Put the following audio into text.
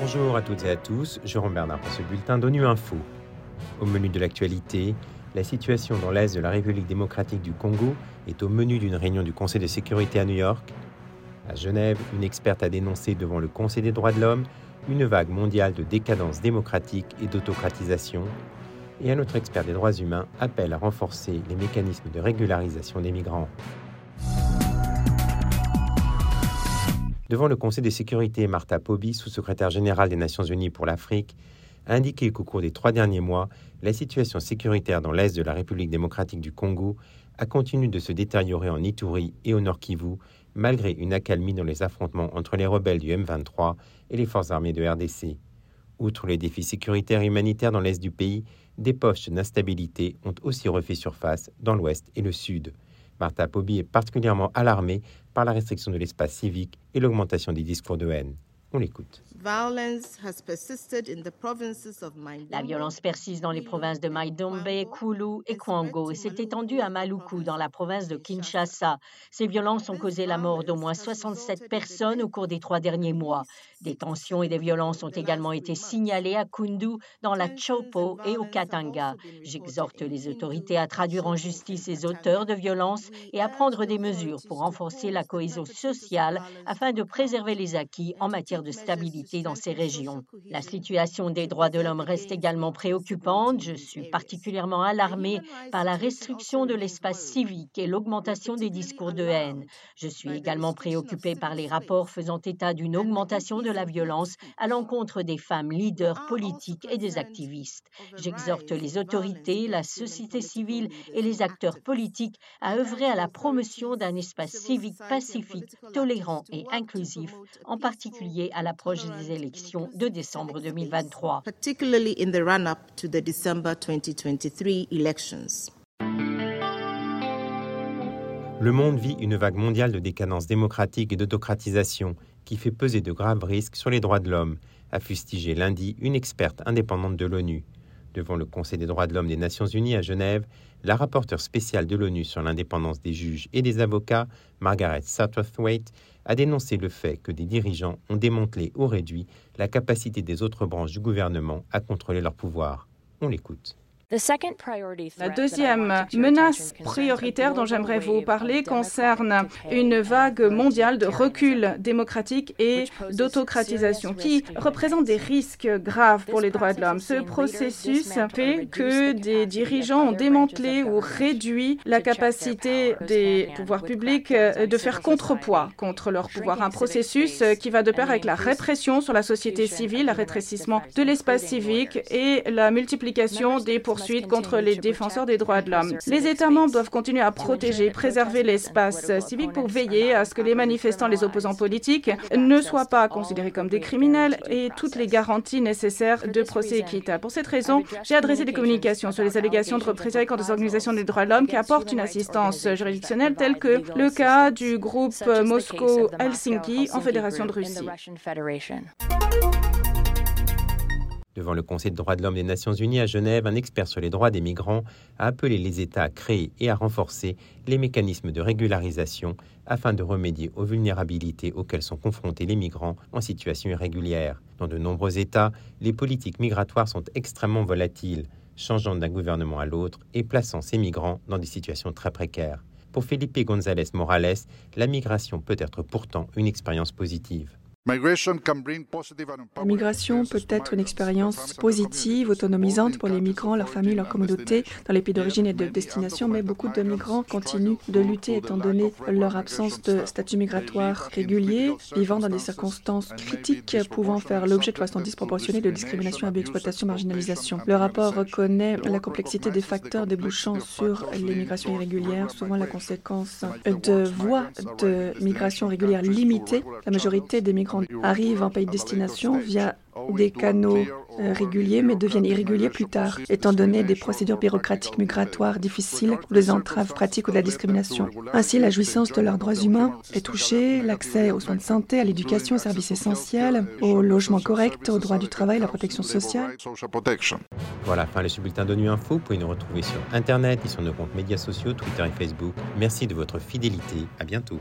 Bonjour à toutes et à tous, Jérôme Bernard pour ce bulletin d'ONU Info. Au menu de l'actualité, la situation dans l'Est de la République démocratique du Congo est au menu d'une réunion du Conseil de sécurité à New York. À Genève, une experte a dénoncé devant le Conseil des droits de l'homme une vague mondiale de décadence démocratique et d'autocratisation. Et un autre expert des droits humains appelle à renforcer les mécanismes de régularisation des migrants. Devant le Conseil de sécurité, Martha Poby, sous-secrétaire générale des Nations Unies pour l'Afrique, a indiqué qu'au cours des trois derniers mois, la situation sécuritaire dans l'est de la République démocratique du Congo a continué de se détériorer en Ituri et au Nord Kivu, malgré une accalmie dans les affrontements entre les rebelles du M23 et les forces armées de RDC. Outre les défis sécuritaires et humanitaires dans l'est du pays, des poches d'instabilité ont aussi refait surface dans l'ouest et le sud. Martha Poby est particulièrement alarmée par la restriction de l'espace civique et l'augmentation des discours de haine. On l'écoute. La violence persiste dans les provinces de Maidombe, Kulu et Kwango et s'est étendue à Maluku, dans la province de Kinshasa. Ces violences ont causé la mort d'au moins 67 personnes au cours des trois derniers mois. Des tensions et des violences ont également été signalées à Kundu, dans la Chopo et au Katanga. J'exhorte les autorités à traduire en justice les auteurs de violences et à prendre des mesures pour renforcer la cohésion sociale afin de préserver les acquis en matière de stabilité dans ces régions. La situation des droits de l'homme reste également préoccupante. Je suis particulièrement alarmée par la restriction de l'espace civique et l'augmentation des discours de haine. Je suis également préoccupée par les rapports faisant état d'une augmentation de la violence à l'encontre des femmes leaders politiques et des activistes. J'exhorte les autorités, la société civile et les acteurs politiques à œuvrer à la promotion d'un espace civique pacifique, tolérant et inclusif, en particulier à l'approche des élections de décembre 2023. Le monde vit une vague mondiale de décadence démocratique et d'autocratisation qui fait peser de graves risques sur les droits de l'homme, a fustigé lundi une experte indépendante de l'ONU. Devant le Conseil des droits de l'homme des Nations Unies à Genève, la rapporteure spéciale de l'ONU sur l'indépendance des juges et des avocats, Margaret Satterthwaite, a dénoncé le fait que des dirigeants ont démantelé ou réduit la capacité des autres branches du gouvernement à contrôler leur pouvoir. On l'écoute. La deuxième menace prioritaire dont j'aimerais vous parler concerne une vague mondiale de recul démocratique et d'autocratisation qui représente des risques graves pour les droits de l'homme. Ce processus fait que des dirigeants ont démantelé ou réduit la capacité des pouvoirs publics de faire contrepoids contre leur pouvoir. Un processus qui va de pair avec la répression sur la société civile, le rétrécissement de l'espace civique et la multiplication des poursuites contre les défenseurs des droits de l'homme. Les États membres doivent continuer à protéger, préserver l'espace civique pour veiller à ce que les manifestants, les opposants politiques ne soient pas considérés comme des criminels et toutes les garanties nécessaires de procès équitable. Pour cette raison, j'ai adressé des communications sur les allégations de représailles contre des organisations des droits de l'homme qui apportent une assistance juridictionnelle telle que le cas du groupe Moscow-Helsinki en Fédération de Russie. Devant le Conseil des droits de l'homme des Nations Unies à Genève, un expert sur les droits des migrants a appelé les États à créer et à renforcer les mécanismes de régularisation afin de remédier aux vulnérabilités auxquelles sont confrontés les migrants en situation irrégulière. Dans de nombreux États, les politiques migratoires sont extrêmement volatiles, changeant d'un gouvernement à l'autre et plaçant ces migrants dans des situations très précaires. Pour Felipe González Morales, la migration peut être pourtant une expérience positive. La migration peut être une expérience positive, autonomisante pour les migrants, leurs familles, leurs communautés dans les pays d'origine et de destination, mais beaucoup de migrants continuent de lutter étant donné leur absence de statut migratoire régulier, vivant dans des circonstances critiques pouvant faire l'objet de façon disproportionnée de discrimination, abus, exploitation, marginalisation. Le rapport reconnaît la complexité des facteurs débouchant sur les migrations irrégulières, souvent la conséquence de voies de migration régulière limitées. La majorité des migrants arrivent en pays de destination via des canaux euh, réguliers, mais deviennent irréguliers plus tard, étant donné des procédures bureaucratiques migratoires difficiles des entraves pratiques ou de la discrimination. Ainsi, la jouissance de leurs droits humains est touchée, l'accès aux soins de santé, à l'éducation, aux services essentiels, au logement correct, aux droits du travail, à la protection sociale. Voilà, fin de ce bulletin d'ONU Info. Vous pouvez nous retrouver sur Internet et sur nos comptes médias sociaux, Twitter et Facebook. Merci de votre fidélité. À bientôt.